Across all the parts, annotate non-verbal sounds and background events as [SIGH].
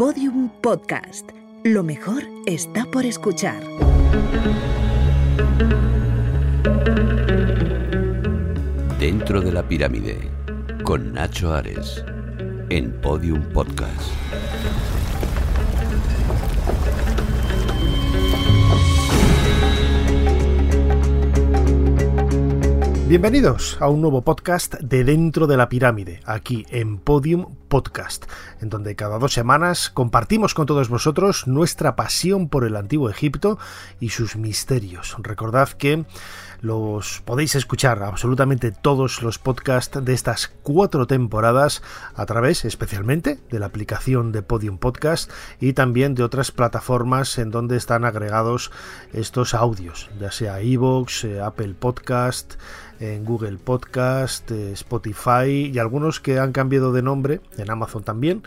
Podium Podcast. Lo mejor está por escuchar. Dentro de la pirámide, con Nacho Ares, en Podium Podcast. Bienvenidos a un nuevo podcast de Dentro de la Pirámide, aquí en Podium Podcast, en donde cada dos semanas compartimos con todos vosotros nuestra pasión por el antiguo Egipto y sus misterios. Recordad que los podéis escuchar absolutamente todos los podcasts de estas cuatro temporadas a través especialmente de la aplicación de Podium Podcast y también de otras plataformas en donde están agregados estos audios, ya sea iVoox, eh, Apple Podcast, en Google Podcast, eh, Spotify y algunos que han cambiado de nombre, en Amazon también,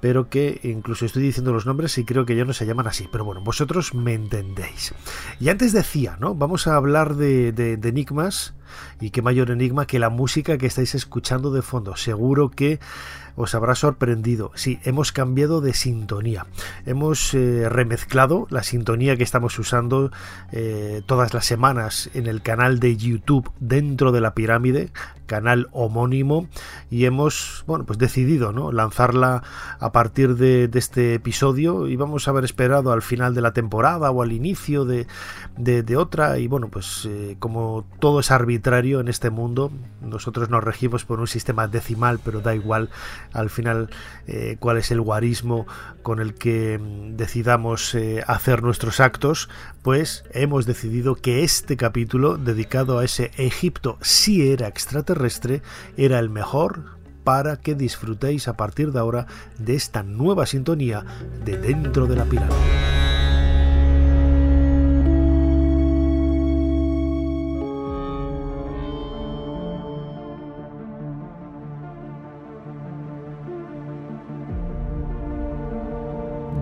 pero que incluso estoy diciendo los nombres y creo que ya no se llaman así, pero bueno, vosotros me entendéis. Y antes decía, ¿no? Vamos a hablar de, de, de enigmas y qué mayor enigma que la música que estáis escuchando de fondo. Seguro que os habrá sorprendido. Sí, hemos cambiado de sintonía. Hemos eh, remezclado la sintonía que estamos usando eh, todas las semanas en el canal de YouTube dentro de la pirámide, canal homónimo, y hemos bueno, pues decidido ¿no? lanzarla a partir de, este episodio y vamos a haber esperado al final de la temporada o al inicio de, de, de otra. Y bueno, pues eh, como todo es arbitrario en este mundo, nosotros nos regimos por un sistema decimal, pero da igual al final eh, cuál es el guarismo con el que mm, decidamos eh, hacer nuestros actos, pues hemos decidido que este capítulo dedicado a ese Egipto si era extraterrestre era el mejor para que disfrutéis a partir de ahora de esta nueva sintonía de dentro de la pirámide.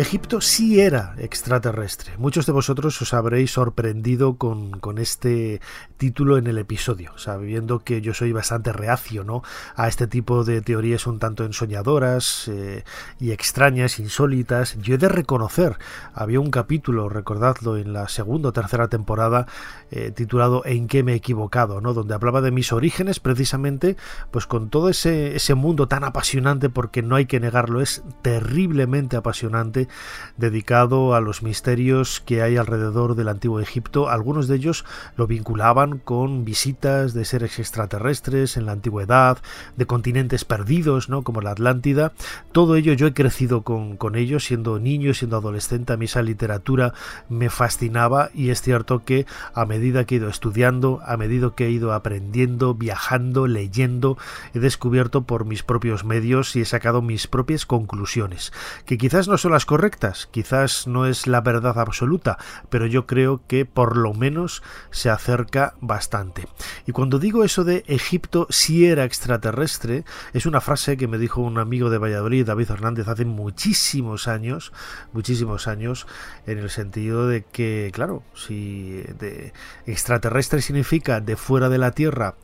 Egipto sí era extraterrestre. Muchos de vosotros os habréis sorprendido con, con, este título en el episodio, sabiendo que yo soy bastante reacio ¿no? a este tipo de teorías un tanto ensoñadoras eh, y extrañas, insólitas. Yo he de reconocer, había un capítulo, recordadlo, en la segunda o tercera temporada, eh, titulado ¿En qué me he equivocado? ¿no? donde hablaba de mis orígenes precisamente, pues con todo ese, ese mundo tan apasionante, porque no hay que negarlo, es terriblemente apasionante dedicado a los misterios que hay alrededor del antiguo Egipto. Algunos de ellos lo vinculaban con visitas de seres extraterrestres en la antigüedad, de continentes perdidos, ¿no? como la Atlántida. Todo ello yo he crecido con, con ellos, siendo niño, siendo adolescente. A mí esa literatura me fascinaba y es cierto que a medida que he ido estudiando, a medida que he ido aprendiendo, viajando, leyendo, he descubierto por mis propios medios y he sacado mis propias conclusiones, que quizás no son las correctas, quizás no es la verdad absoluta, pero yo creo que por lo menos se acerca bastante. Y cuando digo eso de Egipto si era extraterrestre, es una frase que me dijo un amigo de Valladolid, David Hernández, hace muchísimos años, muchísimos años, en el sentido de que, claro, si de extraterrestre significa de fuera de la Tierra,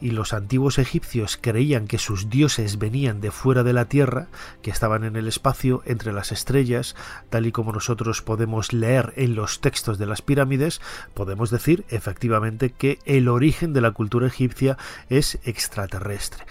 y los antiguos egipcios creían que sus dioses venían de fuera de la tierra, que estaban en el espacio entre las estrellas, tal y como nosotros podemos leer en los textos de las pirámides, podemos decir efectivamente que el origen de la cultura egipcia es extraterrestre.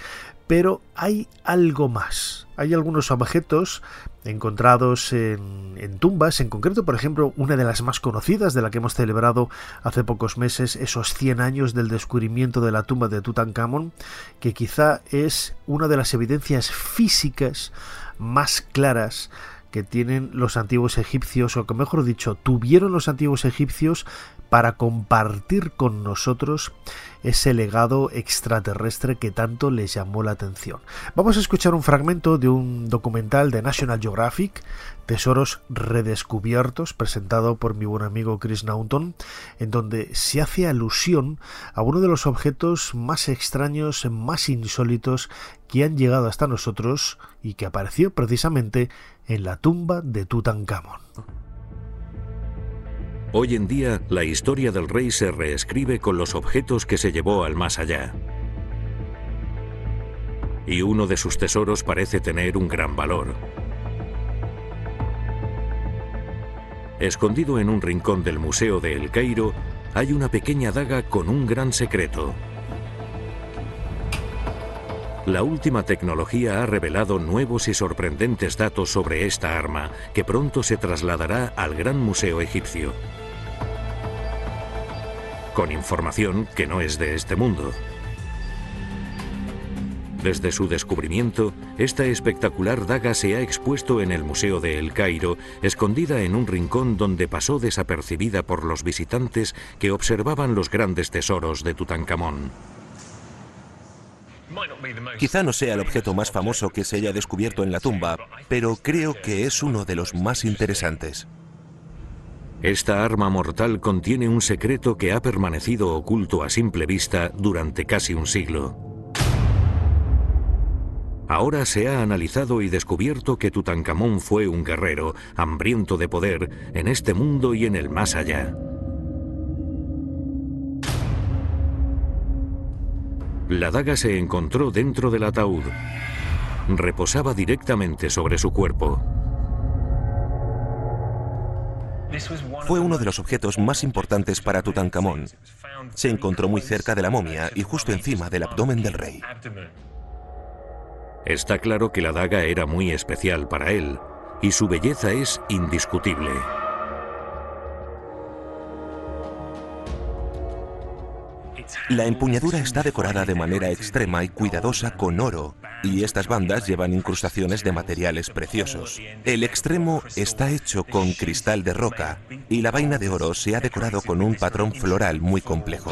Pero hay algo más. Hay algunos objetos encontrados en, tumbas, en concreto, por ejemplo, una de las más conocidas de la que hemos celebrado hace pocos meses, esos 100 años del descubrimiento de la tumba de Tutankamón, que quizá es una de las evidencias físicas más claras que tienen los antiguos egipcios, o que mejor dicho, tuvieron los antiguos egipcios para compartir con nosotros ese legado extraterrestre que tanto les llamó la atención. Vamos a escuchar un fragmento de un documental de National Geographic, Tesoros Redescubiertos, presentado por mi buen amigo Chris Naunton, en donde se hace alusión a uno de los objetos más extraños, más insólitos que han llegado hasta nosotros y que apareció precisamente en la tumba de Tutankamón. Hoy en día, la historia del rey se reescribe con los objetos que se llevó al más allá. Y uno de sus tesoros parece tener un gran valor. Escondido en un rincón del Museo de El Cairo, hay una pequeña daga con un gran secreto. La última tecnología ha revelado nuevos y sorprendentes datos sobre esta arma, que pronto se trasladará al Gran Museo Egipcio. Con información que no es de este mundo. Desde su descubrimiento, esta espectacular daga se ha expuesto en el Museo de El Cairo, escondida en un rincón donde pasó desapercibida por los visitantes que observaban los grandes tesoros de Tutankamón. Quizá no sea el objeto más famoso que se haya descubierto en la tumba, pero creo que es uno de los más interesantes. Esta arma mortal contiene un secreto que ha permanecido oculto a simple vista durante casi un siglo. Ahora se ha analizado y descubierto que Tutankamón fue un guerrero, hambriento de poder, en este mundo y en el más allá. La daga se encontró dentro del ataúd. Reposaba directamente sobre su cuerpo. Fue uno de los objetos más importantes para Tutankamón. Se encontró muy cerca de la momia y justo encima del abdomen del rey. Está claro que la daga era muy especial para él, y su belleza es indiscutible. La empuñadura está decorada de manera extrema y cuidadosa con oro, y estas bandas llevan incrustaciones de materiales preciosos. El extremo está hecho con cristal de roca, y la vaina de oro se ha decorado con un patrón floral muy complejo.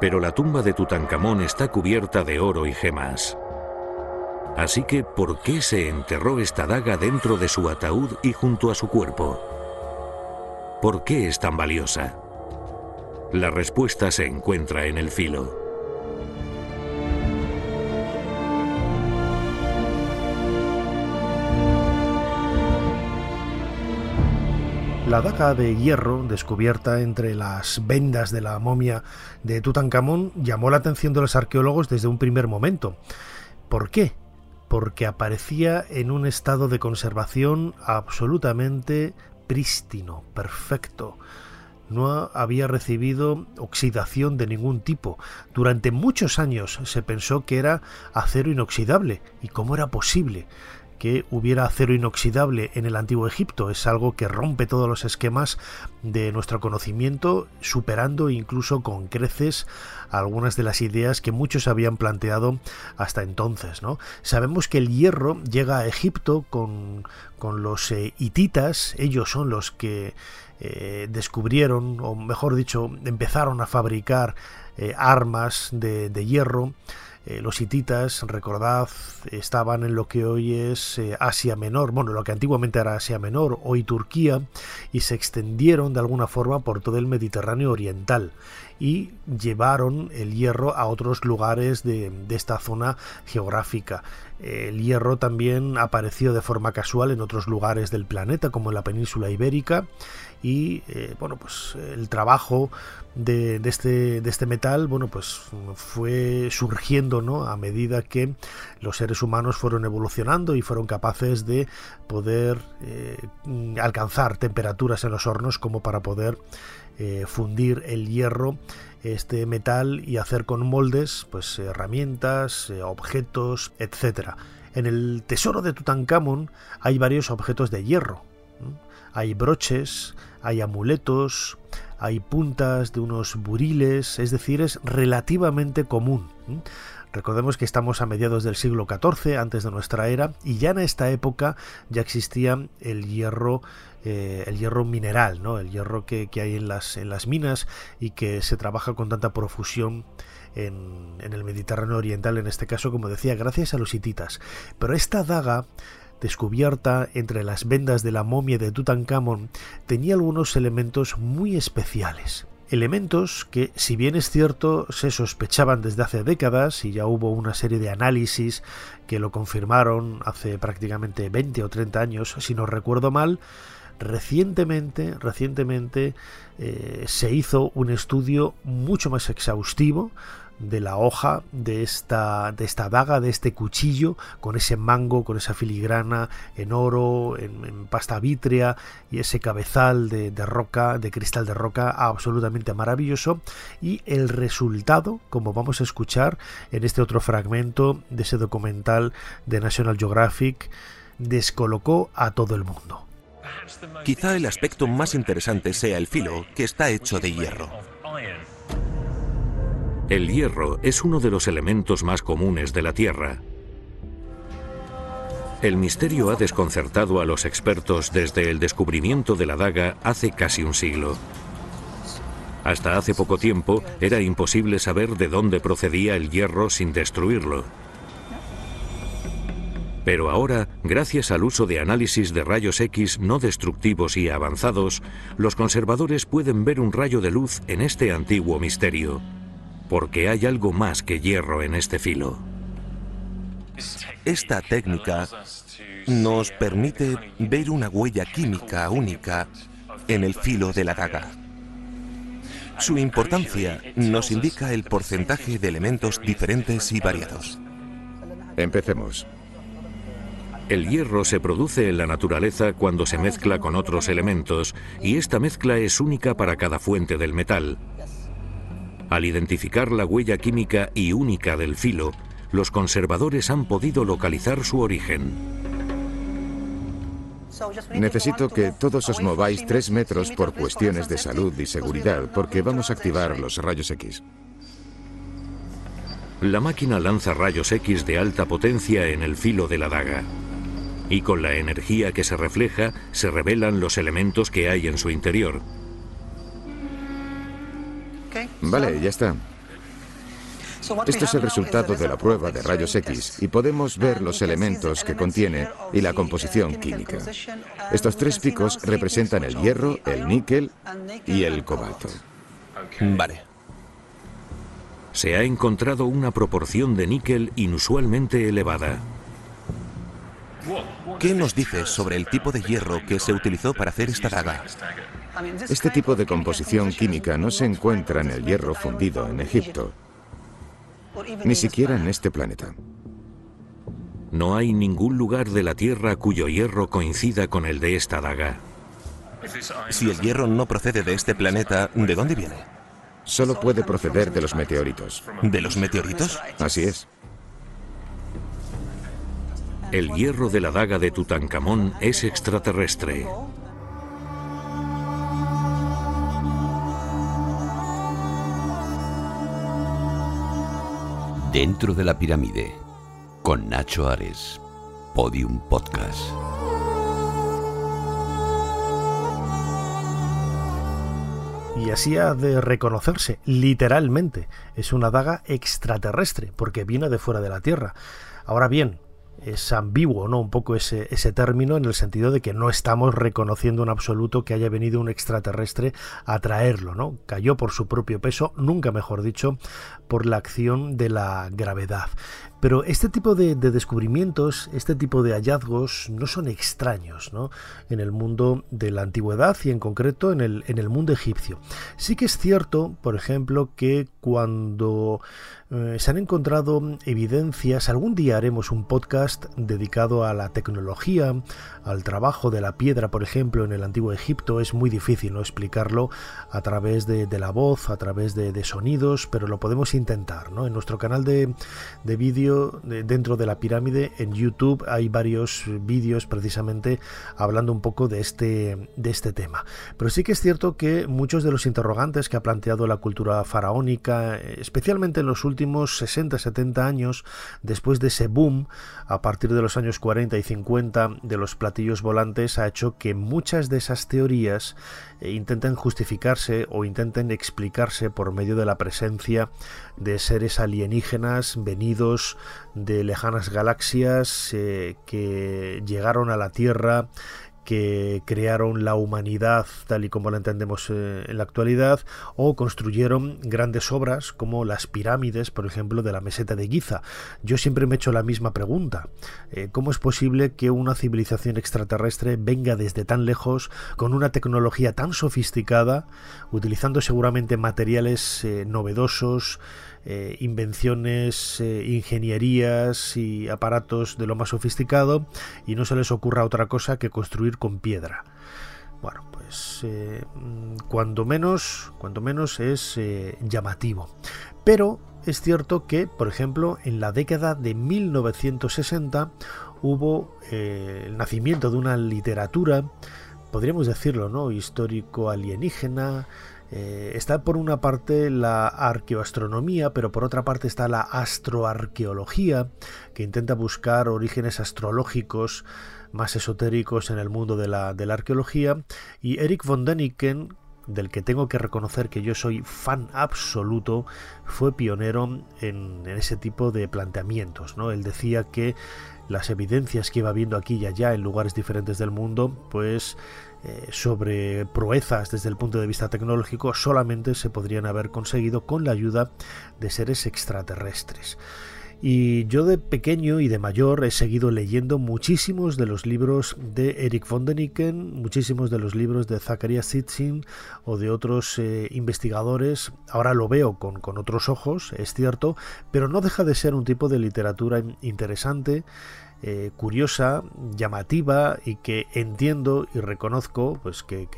Pero la tumba de Tutankamón está cubierta de oro y gemas. Así que, ¿por qué se enterró esta daga dentro de su ataúd y junto a su cuerpo? ¿Por qué es tan valiosa? La respuesta se encuentra en el filo. La daga de hierro, descubierta entre las vendas de la momia de Tutankamón, llamó la atención de los arqueólogos desde un primer momento. ¿Por qué? Porque aparecía en un estado de conservación absolutamente prístino, perfecto no había recibido oxidación de ningún tipo. Durante muchos años se pensó que era acero inoxidable. ¿Y cómo era posible? que hubiera acero inoxidable en el antiguo Egipto. Es algo que rompe todos los esquemas de nuestro conocimiento, superando incluso con creces algunas de las ideas que muchos habían planteado hasta entonces. ¿no? Sabemos que el hierro llega a Egipto con, con los eh, hititas, ellos son los que eh, descubrieron, o mejor dicho, empezaron a fabricar eh, armas de, hierro. Eh, los hititas, recordad, estaban en lo que hoy es Asia Menor, bueno, lo que antiguamente era Asia Menor, hoy Turquía, y se extendieron de alguna forma por todo el Mediterráneo Oriental y llevaron el hierro a otros lugares de, de esta zona geográfica. El hierro también apareció de forma casual en otros lugares del planeta, como en la península ibérica, y eh, bueno pues el trabajo de, este, de este metal bueno pues fue surgiendo ¿no? a medida que los seres humanos fueron evolucionando y fueron capaces de poder eh, alcanzar temperaturas en los hornos como para poder eh, fundir el hierro este metal y hacer con moldes pues herramientas objetos etcétera en el tesoro de Tutankamón hay varios objetos de hierro hay broches, hay amuletos, hay puntas de unos buriles, es decir, es relativamente común. Recordemos que estamos a mediados del siglo XIV, antes de nuestra era, y ya en esta época ya existía el hierro, eh, el hierro mineral, ¿no? el hierro que, hay en las, minas y que se trabaja con tanta profusión en el Mediterráneo Oriental, en este caso, como decía, gracias a los hititas. Pero esta daga descubierta entre las vendas de la momia de Tutankamón, tenía algunos elementos muy especiales. Elementos que, si bien es cierto, se sospechaban desde hace décadas y ya hubo una serie de análisis que lo confirmaron hace prácticamente 20 o 30 años, si no recuerdo mal, Recientemente, recientemente eh, se hizo un estudio mucho más exhaustivo de la hoja de esta, de esta daga, de este cuchillo, con ese mango, con esa filigrana en oro, en, pasta vítrea y ese cabezal de, de, roca, de cristal de roca absolutamente maravilloso. Y el resultado, como vamos a escuchar en este otro fragmento de ese documental de National Geographic, descolocó a todo el mundo. Quizá el aspecto más interesante sea el filo, que está hecho de hierro. El hierro es uno de los elementos más comunes de la Tierra. El misterio ha desconcertado a los expertos desde el descubrimiento de la daga hace casi un siglo. Hasta hace poco tiempo era imposible saber de dónde procedía el hierro sin destruirlo. Pero ahora, gracias al uso de análisis de rayos X no destructivos y avanzados, los conservadores pueden ver un rayo de luz en este antiguo misterio porque hay algo más que hierro en este filo. Esta técnica nos permite ver una huella química única en el filo de la daga. Su importancia nos indica el porcentaje de elementos diferentes y variados. Empecemos. El hierro se produce en la naturaleza cuando se mezcla con otros elementos y esta mezcla es única para cada fuente del metal. Al identificar la huella química y única del filo, los conservadores han podido localizar su origen. Necesito que todos os mováis tres metros por cuestiones de salud y seguridad, porque vamos a activar los rayos X. La máquina lanza rayos X de alta potencia en el filo de la daga. Y con la energía que se refleja, se revelan los elementos que hay en su interior. Vale, ya está. Esto es el resultado de la prueba de rayos X y podemos ver los elementos que contiene y la composición química. Estos tres picos representan el hierro, el níquel y el cobalto. Vale. Se ha encontrado una proporción de níquel inusualmente elevada. ¿Qué nos dices sobre el tipo de hierro que se utilizó para hacer esta daga? Este tipo de composición química no se encuentra en el hierro fundido en Egipto, ni siquiera en este planeta. No hay ningún lugar de la Tierra cuyo hierro coincida con el de esta daga. Si el hierro no procede de este planeta, ¿de dónde viene? Solo puede proceder de los meteoritos. ¿De los meteoritos? Así es. El hierro de la daga de Tutankamón es extraterrestre. Dentro de la pirámide, con Nacho Ares, Podium Podcast. Y así ha de reconocerse, literalmente, es una daga extraterrestre, porque viene de fuera de la Tierra. Ahora bien, es ambiguo, ¿no? Un poco ese, ese término en el sentido de que no estamos reconociendo en absoluto que haya venido un extraterrestre a traerlo, ¿no? Cayó por su propio peso, nunca mejor dicho, por la acción de la gravedad. Pero este tipo de, descubrimientos, este tipo de hallazgos no son extraños ¿no? en el mundo de la antigüedad y en concreto en el, en el mundo egipcio. Sí que es cierto, por ejemplo, que cuando eh, se han encontrado evidencias, algún día haremos un podcast dedicado a la tecnología, al trabajo de la piedra, por ejemplo, en el antiguo Egipto, es muy difícil ¿no? explicarlo a través de, la voz, a través de, sonidos, pero lo podemos intentar. ¿no? En nuestro canal de, de vídeo dentro de la pirámide. En YouTube hay varios vídeos precisamente hablando un poco de este, de este tema. Pero sí que es cierto que muchos de los interrogantes que ha planteado la cultura faraónica, especialmente en los últimos 60-70 años, después de ese boom, a partir de los años 40 y 50 de los platillos volantes, ha hecho que muchas de esas teorías eh, intenten justificarse o intenten explicarse por medio de la presencia de seres alienígenas venidos de lejanas galaxias eh, que llegaron a la Tierra que crearon la humanidad tal y como la entendemos eh, en la actualidad o construyeron grandes obras como las pirámides, por ejemplo, de la meseta de Giza. Yo siempre me he hecho la misma pregunta. Eh, ¿Cómo es posible que una civilización extraterrestre venga desde tan lejos con una tecnología tan sofisticada, utilizando seguramente materiales eh, novedosos, eh, invenciones, eh, ingenierías y aparatos de lo más sofisticado y no se les ocurra otra cosa que construir con piedra. Bueno, pues eh, cuando menos, cuando menos es llamativo. Pero es cierto que, por ejemplo, en la década de 1960 hubo el nacimiento de una literatura, podríamos decirlo, ¿no? Histórico alienígena, eh, está por una parte la arqueoastronomía, pero por otra parte está la astroarqueología, que intenta buscar orígenes astrológicos más esotéricos en el mundo de la, arqueología. Y Eric von Däniken, del que tengo que reconocer que yo soy fan absoluto, fue pionero en, ese tipo de planteamientos. ¿no? Él decía que las evidencias que iba viendo aquí y allá en lugares diferentes del mundo, pues eh, sobre proezas desde el punto de vista tecnológico solamente se podrían haber conseguido con la ayuda de seres extraterrestres. Y yo de pequeño y de mayor he seguido leyendo muchísimos de los libros de Eric von deniken, muchísimos de los libros de Zacharias Sitchin o de otros eh, investigadores. Ahora lo veo con, con otros ojos, es cierto, pero no deja de ser un tipo de literatura interesante eh, curiosa, llamativa y que entiendo y reconozco pues que,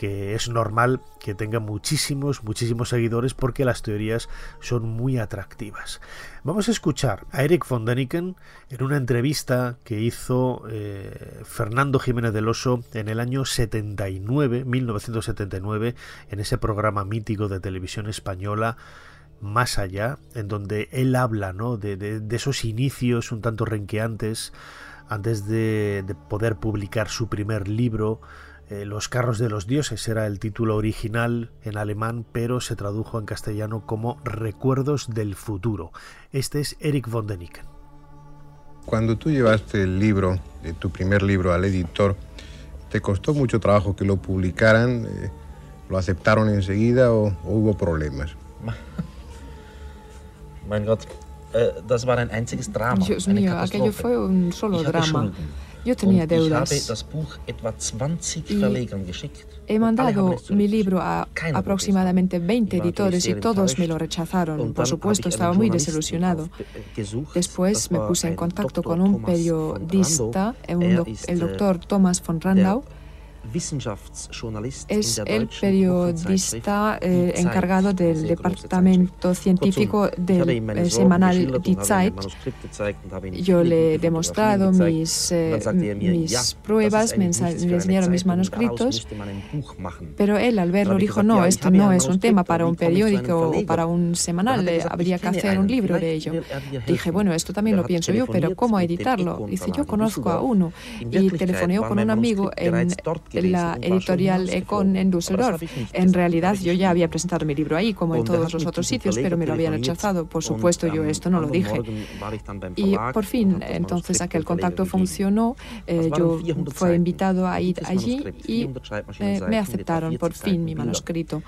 es normal que tenga muchísimos, muchísimos seguidores porque las teorías son muy atractivas. Vamos a escuchar a Eric von Däniken en una entrevista que hizo eh, Fernando Jiménez del Oso en el año 79, 1979, en ese programa mítico de televisión española más allá, en donde él habla ¿no? de, esos inicios un tanto renqueantes antes de, poder publicar su primer libro. Eh, los carros de los dioses era el título original en alemán, pero se tradujo en castellano como Recuerdos del futuro. Este es Eric von Deniken. Cuando tú llevaste el libro, de tu primer libro al editor, ¿te costó mucho trabajo que lo publicaran? Eh, ¿Lo aceptaron enseguida o hubo problemas? [LAUGHS] Mein Gott, äh, das war ein einziges Drama. Dios mío, aquello fue un solo drama. Yo tenía deudas. He mandado mi libro a aproximadamente 20 editores y todos me lo rechazaron. Por supuesto, estaba muy desilusionado. Después me puse en contacto con un periodista, el doctor Thomas von Randau, es el periodista eh, encargado del departamento científico del eh, semanal Die Zeit. Yo le he demostrado mis, eh, mis pruebas, me enseñaron mis manuscritos, pero él al verlo dijo, no, esto no es un tema para un periódico o para un semanal, habría que hacer un libro de ello. Dije, bueno, esto también lo pienso yo, pero ¿cómo editarlo? Dice, yo conozco a uno y telefoneó con un amigo en la editorial Econ en Düsseldorf. En realidad yo ya había presentado mi libro ahí, como en todos los otros sitios, pero me lo habían rechazado. Por supuesto, yo esto no lo dije. Y por fin, entonces aquel contacto funcionó. Eh, yo fui invitado a ir allí y eh, me aceptaron por fin mi manuscrito.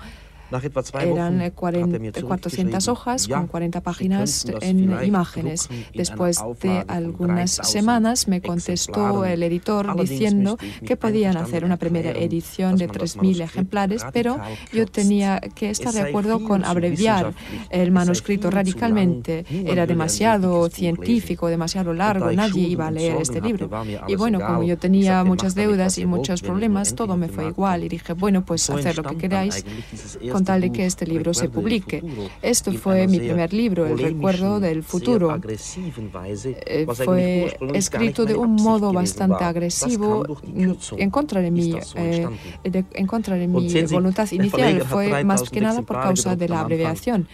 Eran 400 hojas con 40 páginas en imágenes. Después de algunas semanas me contestó el editor diciendo que podían hacer una primera edición de 3.000 ejemplares, pero yo tenía que estar de acuerdo con abreviar el manuscrito radicalmente. Era demasiado científico, demasiado largo, nadie iba a leer este libro. Y bueno, como yo tenía muchas deudas y muchos problemas, todo me fue igual y dije, bueno, pues hacer lo que queráis tal de que este libro se publique. Esto fue mi primer libro, El recuerdo del futuro. Eh, fue escrito de un modo bastante agresivo en contra de mi, eh, en contra de mi voluntad inicial. Fue más que nada por causa de la abreviación.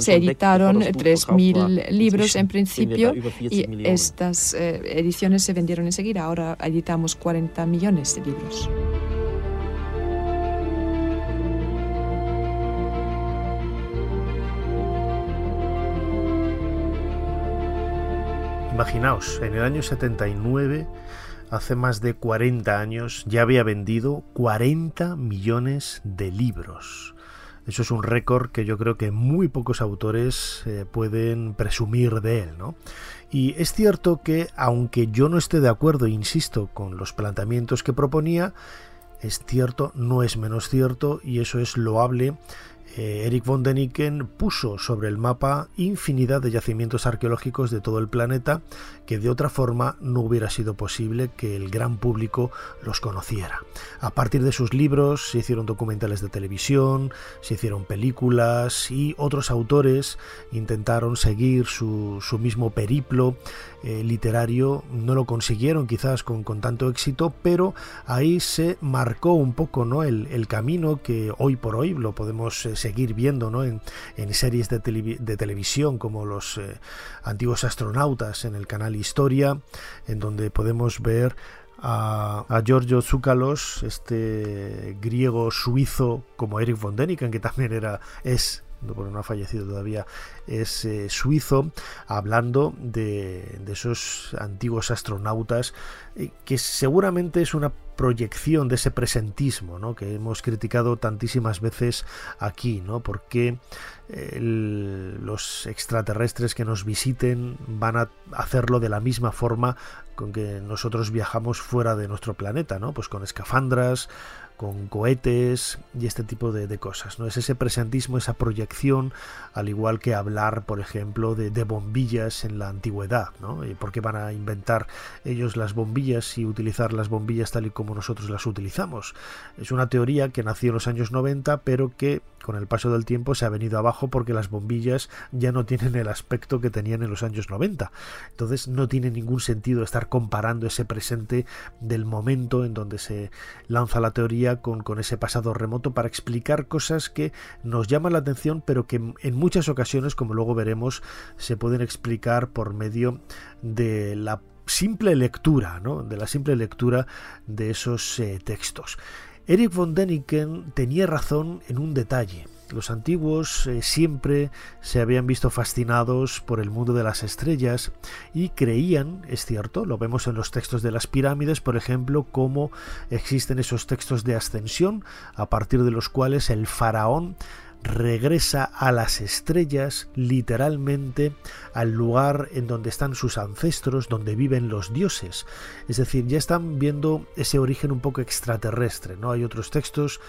Se editaron 3.000 libros en principio y estas eh, ediciones se vendieron enseguida. Ahora editamos 40 millones de libros. Imaginaos, en el año 79 hace más de 40 años, ya había vendido 40 millones de libros. Eso es un récord que yo creo que muy pocos autores eh, pueden presumir de él, ¿no? Y es cierto que, aunque yo no esté de acuerdo, insisto, con los planteamientos que proponía, es cierto, no es menos cierto, y eso es loable eh, Eric von deniken puso sobre el mapa infinidad de yacimientos arqueológicos de todo el planeta que de otra forma no hubiera sido posible que el gran público los conociera. A partir de sus libros se hicieron documentales de televisión, se hicieron películas y otros autores intentaron seguir su, mismo periplo eh, literario. No lo consiguieron quizás con, tanto éxito, pero ahí se marcó un poco ¿no? el, camino que hoy por hoy lo podemos eh, seguir viendo ¿no? en, series de, televisión como los eh, antiguos astronautas en el canal Historia, en donde podemos ver a, Giorgio Zúcalos, este griego suizo como Eric von Däniken, que también era, es no ha fallecido todavía, es eh, suizo, hablando de, de, esos antiguos astronautas, eh, que seguramente es una proyección de ese presentismo ¿no? que hemos criticado tantísimas veces aquí, ¿no? porque los extraterrestres que nos visiten van a hacerlo de la misma forma con que nosotros viajamos fuera de nuestro planeta, ¿no? pues con escafandras, con cohetes y este tipo de, cosas. ¿no? Es ese presentismo, esa proyección, al igual que hablar, por ejemplo, de, bombillas en la antigüedad. ¿no? ¿Y ¿Por qué van a inventar ellos las bombillas y utilizar las bombillas tal y como nosotros las utilizamos? Es una teoría que nació en los años 90, pero que con el paso del tiempo se ha venido abajo porque las bombillas ya no tienen el aspecto que tenían en los años 90. Entonces no tiene ningún sentido estar comparando ese presente del momento en donde se lanza la teoría con, ese pasado remoto para explicar cosas que nos llaman la atención, pero que en muchas ocasiones, como luego veremos, se pueden explicar por medio de la simple lectura, ¿no? de la simple lectura de esos eh, textos. Eric von Däniken tenía razón en un detalle. Los antiguos eh, siempre se habían visto fascinados por el mundo de las estrellas y creían, es cierto, lo vemos en los textos de las pirámides, por ejemplo, cómo existen esos textos de ascensión a partir de los cuales el faraón regresa a las estrellas, literalmente al lugar en donde están sus ancestros, donde viven los dioses. Es decir, ya están viendo ese origen un poco extraterrestre, ¿no? Hay otros textos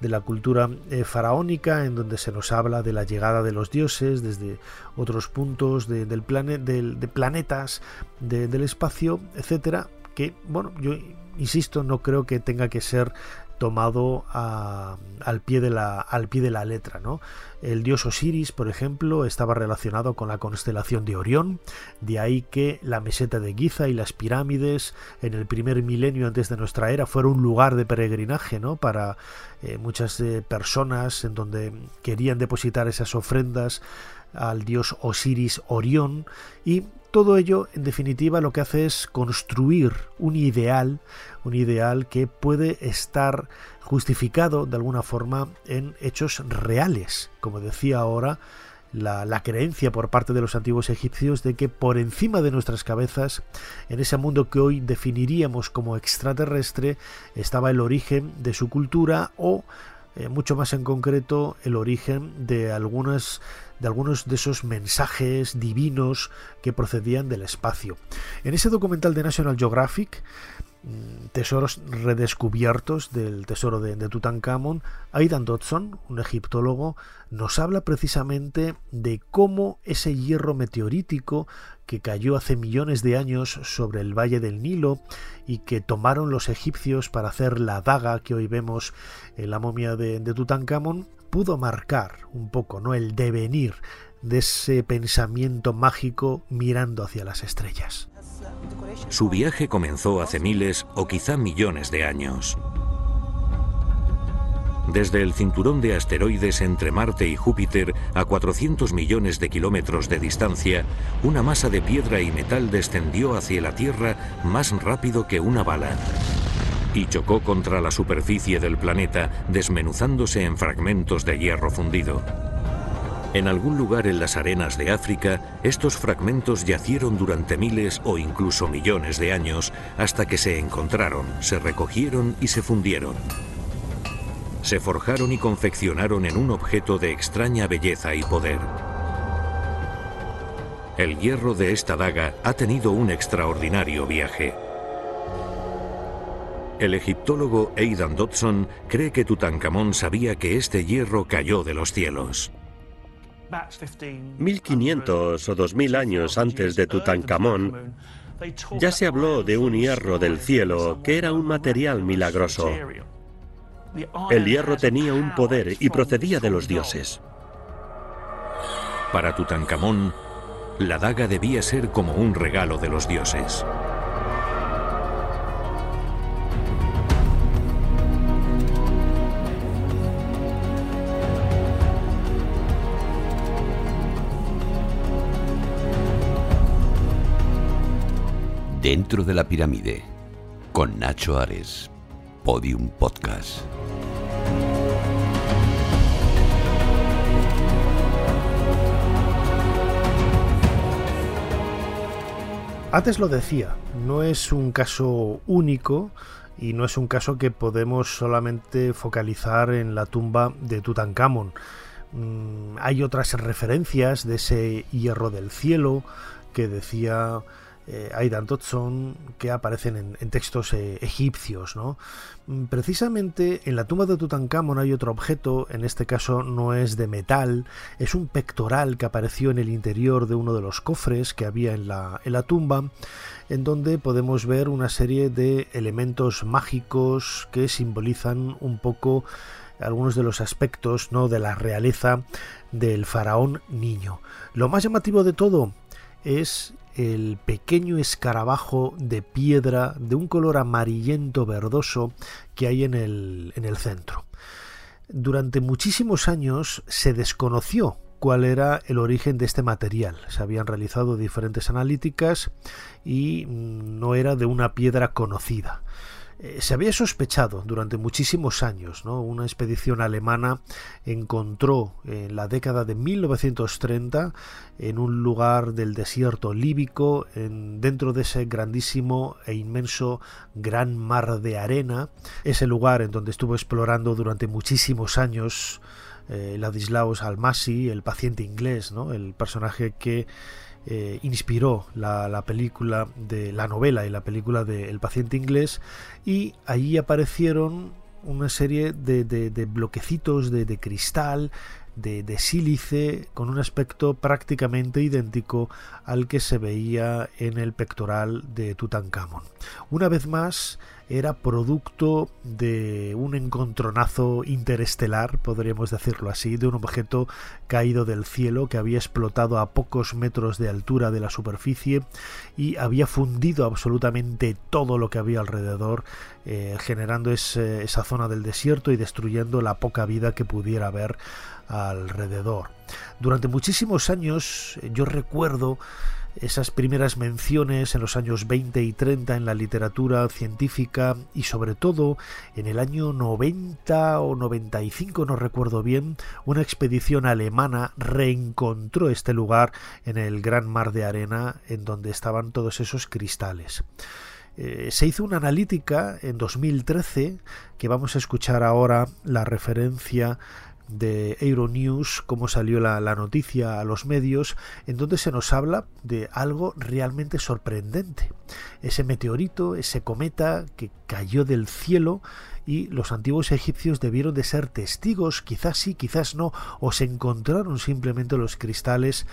de la cultura eh, faraónica, en donde se nos habla de la llegada de los dioses desde otros puntos del de planetas, del espacio, etcétera, que, bueno, yo insisto, no creo que tenga que ser tomado al, pie de la, al pie de la letra. ¿no? El dios Osiris, por ejemplo, estaba relacionado con la constelación de Orión, de ahí que la meseta de Giza y las pirámides en el primer milenio antes de nuestra era fueron un lugar de peregrinaje ¿no? para eh, muchas eh, personas en donde querían depositar esas ofrendas al dios Osiris Orión y todo ello, en definitiva, lo que hace es construir un ideal, un ideal que puede estar justificado de alguna forma en hechos reales. Como decía ahora, la, la, creencia por parte de los antiguos egipcios de que por encima de nuestras cabezas, en ese mundo que hoy definiríamos como extraterrestre, estaba el origen de su cultura o, eh, mucho más en concreto, el origen de algunas de algunos de esos mensajes divinos que procedían del espacio. En ese documental de National Geographic, Tesoros redescubiertos del tesoro de, de Tutankamón, Aidan Dodson, un egiptólogo, nos habla precisamente de cómo ese hierro meteorítico que cayó hace millones de años sobre el valle del Nilo y que tomaron los egipcios para hacer la daga que hoy vemos en la momia de, de Tutankamón, pudo marcar un poco ¿no? el devenir de ese pensamiento mágico mirando hacia las estrellas. Su viaje comenzó hace miles o quizá millones de años. Desde el cinturón de asteroides entre Marte y Júpiter a 400 millones de kilómetros de distancia, una masa de piedra y metal descendió hacia la Tierra más rápido que una bala y chocó contra la superficie del planeta, desmenuzándose en fragmentos de hierro fundido. En algún lugar en las arenas de África, estos fragmentos yacieron durante miles o incluso millones de años hasta que se encontraron, se recogieron y se fundieron. Se forjaron y confeccionaron en un objeto de extraña belleza y poder. El hierro de esta daga ha tenido un extraordinario viaje. El egiptólogo Aidan Dodson cree que Tutankamón sabía que este hierro cayó de los cielos. 1500 o 2000 años antes de Tutankamón, ya se habló de un hierro del cielo que era un material milagroso. El hierro tenía un poder y procedía de los dioses. Para Tutankamón, la daga debía ser como un regalo de los dioses. Dentro de la pirámide, con Nacho Ares, Podium Podcast. Antes lo decía, no es un caso único y no es un caso que podemos solamente focalizar en la tumba de Tutankamón. Mm, hay otras referencias de ese hierro del cielo que decía eh, Aidan Dodson que aparecen en, textos eh, egipcios. ¿no? Mm, precisamente en la tumba de Tutankamón hay otro objeto, en este caso no es de metal, es un pectoral que apareció en el interior de uno de los cofres que había en la, en la tumba, en donde podemos ver una serie de elementos mágicos que simbolizan un poco algunos de los aspectos ¿no? de la realeza del faraón niño. Lo más llamativo de todo es el pequeño escarabajo de piedra de un color amarillento verdoso que hay en el, en el centro. Durante muchísimos años se desconoció cuál era el origen de este material. Se habían realizado diferentes analíticas y no era de una piedra conocida. Eh, se había sospechado durante muchísimos años. ¿no? Una expedición alemana encontró en la década de 1930 en un lugar del desierto líbico, en, dentro de ese grandísimo e inmenso gran mar de arena, ese lugar en donde estuvo explorando durante muchísimos años eh, Ladislaus Almasi, el paciente inglés, ¿no? el personaje que eh, inspiró la, película de la novela y la película de El paciente inglés y allí aparecieron una serie de, bloquecitos de, cristal de, sílice con un aspecto prácticamente idéntico al que se veía en el pectoral de Tutankamón. Una vez más, era producto de un encontronazo interestelar, podríamos decirlo así, de un objeto caído del cielo que había explotado a pocos metros de altura de la superficie y había fundido absolutamente todo lo que había alrededor, eh, generando esa zona del desierto y destruyendo la poca vida que pudiera haber alrededor. Durante muchísimos años yo recuerdo esas primeras menciones en los años 20 y 30 en la literatura científica y sobre todo en el año 90 o 95, no recuerdo bien, una expedición alemana reencontró este lugar en el gran mar de arena en donde estaban todos esos cristales. Eh, se hizo una analítica en 2013 que vamos a escuchar ahora la referencia de Euronews, cómo salió la, noticia a los medios, en donde se nos habla de algo realmente sorprendente. Ese meteorito, ese cometa que cayó del cielo y los antiguos egipcios debieron de ser testigos, quizás sí, quizás no, o se encontraron simplemente los cristales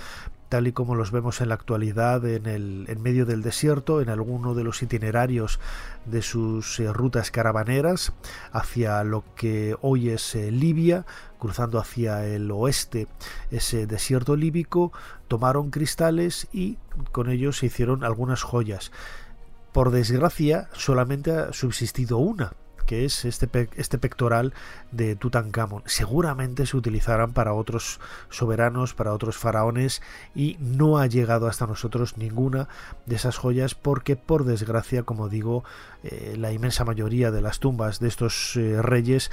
tal y como los vemos en la actualidad en, el, en medio del desierto, en alguno de los itinerarios de sus eh, rutas caravaneras hacia lo que hoy es eh, Libia, cruzando hacia el oeste ese desierto líbico, tomaron cristales y con ellos se hicieron algunas joyas. Por desgracia, solamente ha subsistido una que es este, este pectoral de Tutankamón. Seguramente se utilizarán para otros soberanos, para otros faraones y no ha llegado hasta nosotros ninguna de esas joyas porque por desgracia, como digo, eh, la inmensa mayoría de las tumbas de estos eh, reyes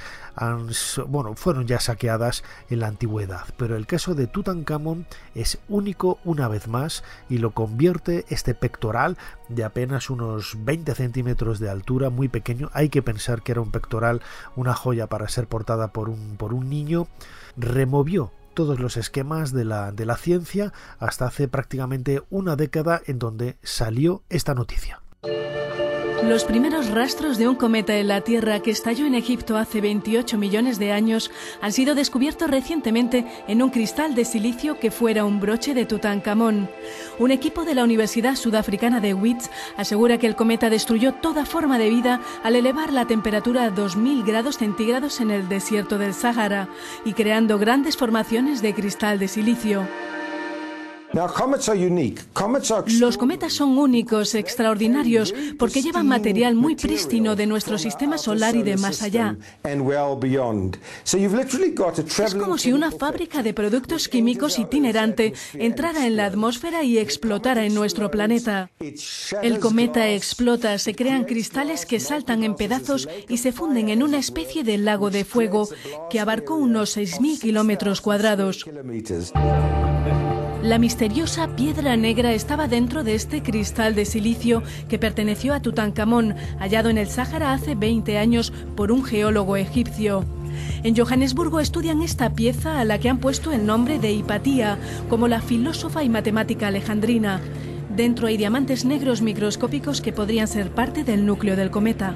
bueno, fueron ya saqueadas en la antigüedad. Pero el caso de Tutankamón es único una vez más y lo convierte este pectoral de apenas unos 20 centímetros de altura, muy pequeño. Hay que pensar que era un pectoral, una joya para ser portada por un, por un niño. Removió todos los esquemas de la, de la ciencia hasta hace prácticamente una década en donde salió esta noticia. Los primeros rastros de un cometa en la Tierra que estalló en Egipto hace 28 millones de años han sido descubiertos recientemente en un cristal de silicio que fuera un broche de Tutankamón. Un equipo de la Universidad Sudafricana de Wits asegura que el cometa destruyó toda forma de vida al elevar la temperatura a 2.000 grados centígrados en el desierto del Sáhara y creando grandes formaciones de cristal de silicio. Los cometas son únicos, extraordinarios, porque llevan material muy prístino de nuestro sistema solar y de más allá. Es como si una fábrica de productos químicos itinerante entrara en la atmósfera y explotara en nuestro planeta. El cometa explota, se crean cristales que saltan en pedazos y se funden en una especie de lago de fuego que abarcó unos 6.000 kilómetros cuadrados. La misteriosa piedra negra estaba dentro de este cristal de silicio que perteneció a Tutankamón, hallado en el Sáhara hace 20 años por un geólogo egipcio. En Johannesburgo estudian esta pieza a la que han puesto el nombre de Hipatía, como la filósofa y matemática alejandrina. Dentro hay diamantes negros microscópicos que podrían ser parte del núcleo del cometa.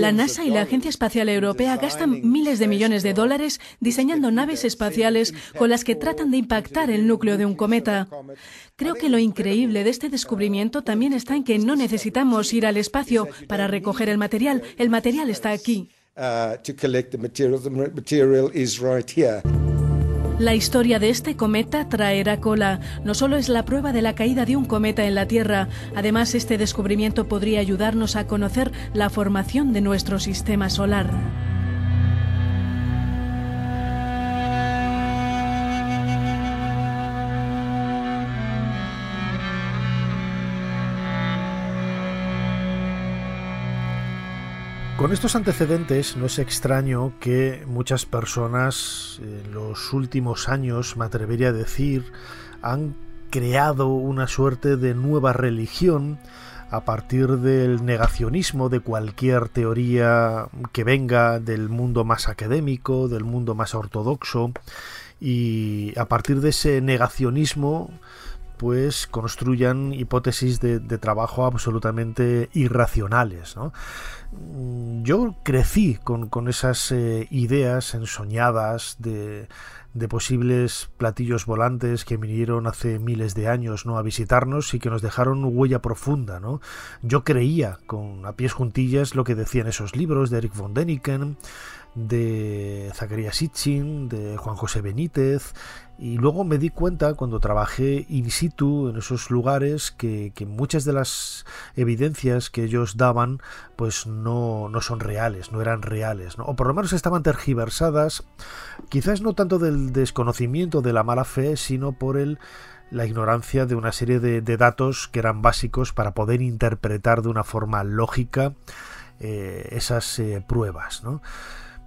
La NASA y la Agencia Espacial Europea gastan miles de millones de dólares diseñando naves espaciales con las que tratan de impactar el núcleo de un cometa. Creo que lo increíble de este descubrimiento también está en que no necesitamos ir al espacio para recoger el material. El material está aquí. La historia de este cometa traerá cola. No solo es la prueba de la caída de un cometa en la Tierra, además este descubrimiento podría ayudarnos a conocer la formación de nuestro sistema solar. Con estos antecedentes no es extraño que muchas personas en los últimos años, me atrevería a decir, han creado una suerte de nueva religión a partir del negacionismo de cualquier teoría que venga del mundo más académico, del mundo más ortodoxo, y a partir de ese negacionismo pues construyan hipótesis de, trabajo absolutamente irracionales. Mm, yo crecí con, esas eh, ideas ensoñadas de, de, posibles platillos volantes que vinieron hace miles de años ¿no? a visitarnos y que nos dejaron huella profunda. ¿no? Yo creía con a pies juntillas lo que decían esos libros de Eric von Däniken, de Zacarías Sitchin, de Juan José Benítez, y luego me di cuenta cuando trabajé in situ en esos lugares que, muchas de las evidencias que ellos daban pues no, no son reales, no eran reales, o por lo menos estaban tergiversadas, quizás no tanto del desconocimiento de la mala fe, sino por el la ignorancia de una serie de, datos que eran básicos para poder interpretar de una forma lógica eh, esas eh, pruebas. ¿no?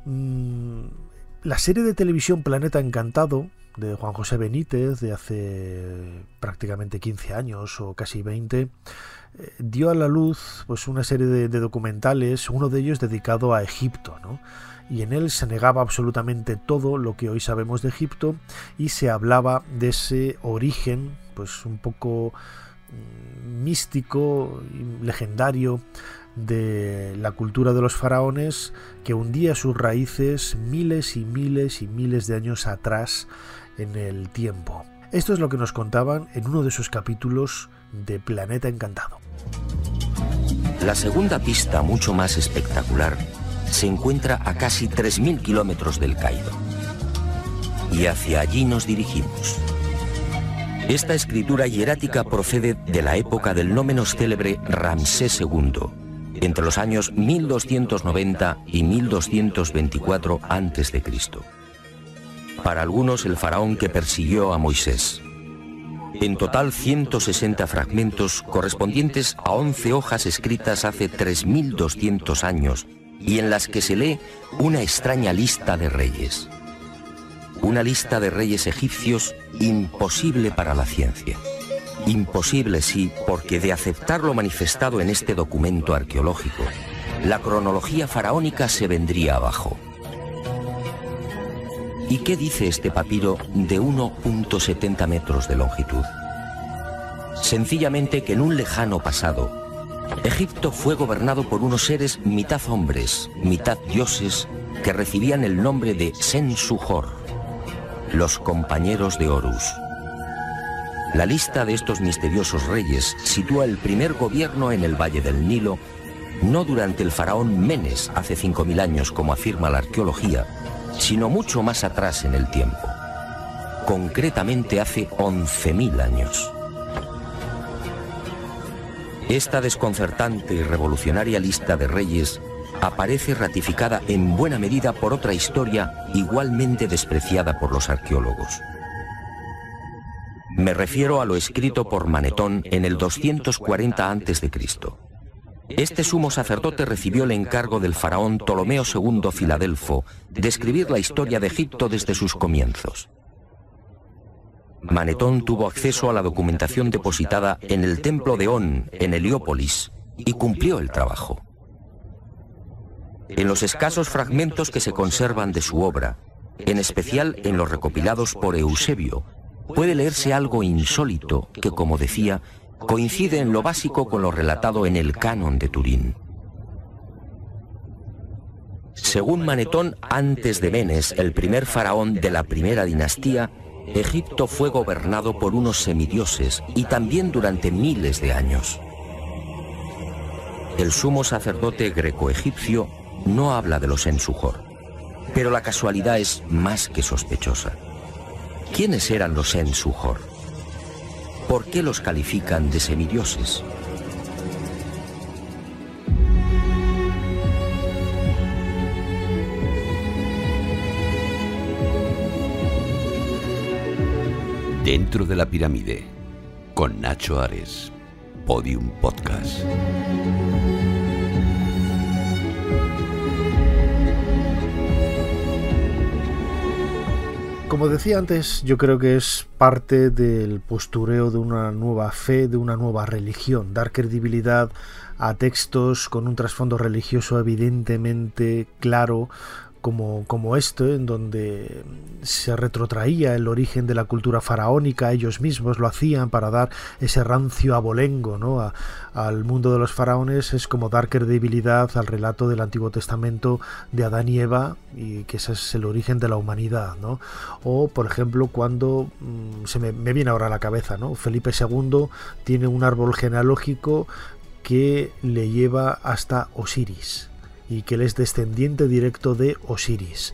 Mm, la serie de televisión Planeta Encantado de Juan José Benítez de hace prácticamente 15 años o casi 20 eh, dio a la luz pues una serie de, documentales, uno de ellos dedicado a Egipto, y en él se negaba absolutamente todo lo que hoy sabemos de Egipto y se hablaba de ese origen pues un poco mm, místico y legendario de la cultura de los faraones que hundía sus raíces miles y miles y miles de años atrás en el tiempo. Esto es lo que nos contaban en uno de sus capítulos de Planeta Encantado. La segunda pista, mucho más espectacular, se encuentra a casi 3.000 kilómetros del Cairo. Y hacia allí nos dirigimos. Esta escritura hierática procede de la época del no menos célebre Ramsés II, entre los años 1290 y 1224 a.C. Para algunos el faraón que persiguió a Moisés. En total 160 fragmentos correspondientes a 11 hojas escritas hace 3.200 años y en las que se lee una extraña lista de reyes. Una lista de reyes egipcios imposible para la ciencia. Imposible, sí, porque de aceptar lo manifestado en este documento arqueológico, la cronología faraónica se vendría abajo. ¿Y qué dice este papiro de 1.70 metros de longitud? Sencillamente que en un lejano pasado, Egipto fue gobernado por unos seres mitad hombres, mitad dioses, que recibían el nombre de Sensujor, los compañeros de Horus. La lista de estos misteriosos reyes sitúa el primer gobierno en el Valle del Nilo, no durante el faraón Menes hace 5.000 años como afirma la arqueología, sino mucho más atrás en el tiempo, concretamente hace 11.000 años. Esta desconcertante y revolucionaria lista de reyes aparece ratificada en buena medida por otra historia igualmente despreciada por los arqueólogos. Me refiero a lo escrito por Manetón en el 240 a.C. Este sumo sacerdote recibió el encargo del faraón Ptolomeo II Filadelfo de escribir la historia de Egipto desde sus comienzos. Manetón tuvo acceso a la documentación depositada en el templo de On, en Heliópolis, y cumplió el trabajo. En los escasos fragmentos que se conservan de su obra, en especial en los recopilados por Eusebio, puede leerse algo insólito que, como decía, coincide en lo básico con lo relatado en el canon de Turín. Según Manetón, antes de Menes, el primer faraón de la primera dinastía, Egipto fue gobernado por unos semidioses y también durante miles de años. El sumo sacerdote greco-egipcio no habla de los Ensujor, pero la casualidad es más que sospechosa. ¿Quiénes eran los Ensujor? ¿Por qué los califican de semidioses? Dentro de la pirámide, con Nacho Ares, Podium Podcast. Como decía antes, yo creo que es parte del postureo de una nueva fe, de una nueva religión, dar credibilidad a textos con un trasfondo religioso evidentemente claro, como, como este, en donde se retrotraía el origen de la cultura faraónica, ellos mismos lo hacían para dar ese rancio abolengo ¿no? al mundo de los faraones, es como dar credibilidad al relato del Antiguo Testamento de Adán y Eva, y que ese es el origen de la humanidad. ¿no? O, por ejemplo, cuando mm, se me, me, viene ahora a la cabeza, ¿no? Felipe II tiene un árbol genealógico que le lleva hasta Osiris y que él es descendiente directo de Osiris.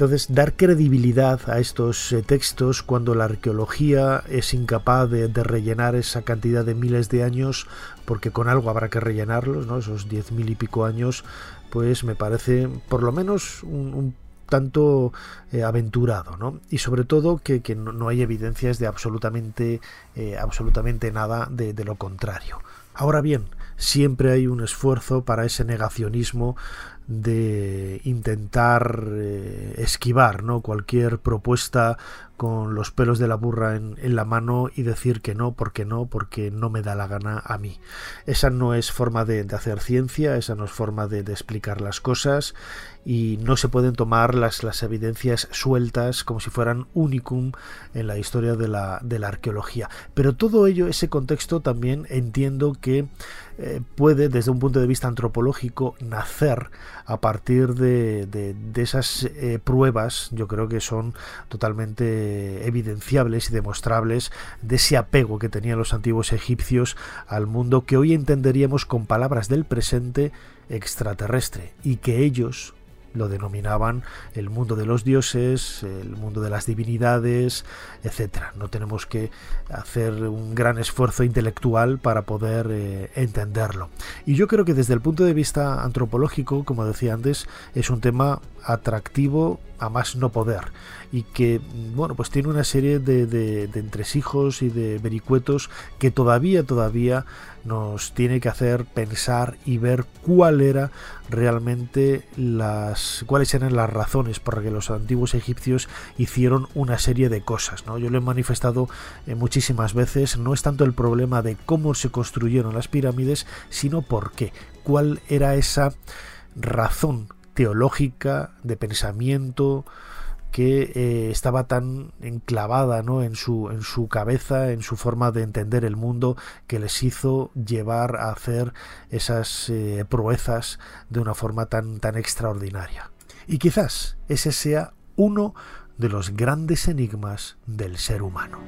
Entonces, dar credibilidad a estos eh, textos cuando la arqueología es incapaz de, rellenar esa cantidad de miles de años, porque con algo habrá que rellenarlos, ¿no? esos diez mil y pico años, pues me parece por lo menos un, tanto eh, aventurado, ¿no? Y sobre todo que, no, hay evidencias de absolutamente, eh, absolutamente nada de, de lo contrario. Ahora bien, siempre hay un esfuerzo para ese negacionismo de intentar eh, esquivar ¿no? cualquier propuesta con los pelos de la burra en, la mano y decir que no, porque no, porque no me da la gana a mí. Esa no es forma de, hacer ciencia, esa no es forma de, explicar las cosas y no se pueden tomar las, las evidencias sueltas como si fueran unicum en la historia de la, de la arqueología. Pero todo ello, ese contexto también entiendo que eh, puede, desde un punto de vista antropológico, nacer a partir de, de, esas eh, pruebas, yo creo que son totalmente evidenciables y demostrables de ese apego que tenían los antiguos egipcios al mundo que hoy entenderíamos con palabras del presente extraterrestre y que ellos lo denominaban el mundo de los dioses, el mundo de las divinidades, etcétera. No tenemos que hacer un gran esfuerzo intelectual para poder eh, entenderlo. Y yo creo que desde el punto de vista antropológico, como decía antes, es un tema atractivo a más no poder y que bueno pues tiene una serie de, de, entresijos y de vericuetos que todavía todavía nos tiene que hacer pensar y ver cuál era realmente cuáles eran las razones por las que los antiguos egipcios hicieron una serie de cosas ¿no? yo lo he manifestado eh, muchísimas veces no es tanto el problema de cómo se construyeron las pirámides sino por qué cuál era esa razón teológica de pensamiento que eh, estaba tan enclavada ¿no? en, su, en su cabeza, en su forma de entender el mundo, que les hizo llevar a hacer esas eh, proezas de una forma tan, tan extraordinaria. Y quizás ese sea uno de los grandes enigmas del ser humano.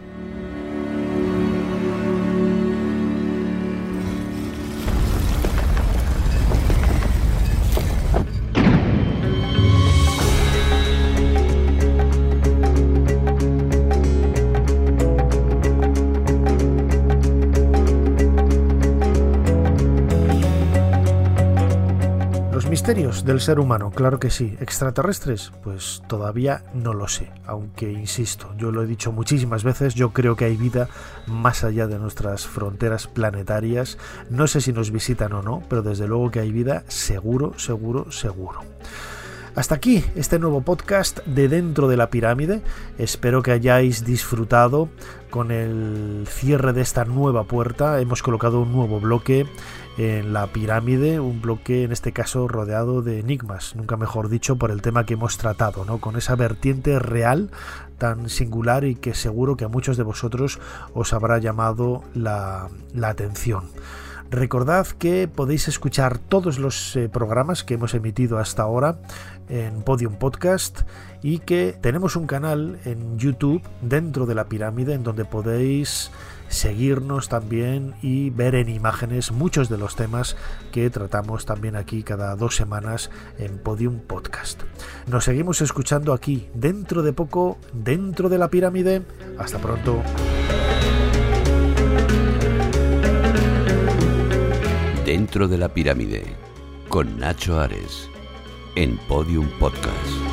Misterios del ser humano, claro que sí. Extraterrestres, pues todavía no lo sé. Aunque, insisto, yo lo he dicho muchísimas veces, yo creo que hay vida más allá de nuestras fronteras planetarias. No sé si nos visitan o no, pero desde luego que hay vida seguro, seguro, seguro. Hasta aquí este nuevo podcast de Dentro de la Pirámide. Espero que hayáis disfrutado con el cierre de esta nueva puerta. Hemos colocado un nuevo bloque en la pirámide, un bloque en este caso rodeado de enigmas, nunca mejor dicho, por el tema que hemos tratado, ¿no? con esa vertiente real tan singular y que seguro que a muchos de vosotros os habrá llamado la, la atención. Recordad que podéis escuchar todos los eh, programas que hemos emitido hasta ahora en Podium Podcast y que tenemos un canal en YouTube dentro de la pirámide en donde podéis seguirnos también y ver en imágenes muchos de los temas que tratamos también aquí cada dos semanas en Podium Podcast. Nos seguimos escuchando aquí dentro de poco, dentro de la pirámide. Hasta pronto. Dentro de la pirámide, con Nacho Ares, en Podium Podcast.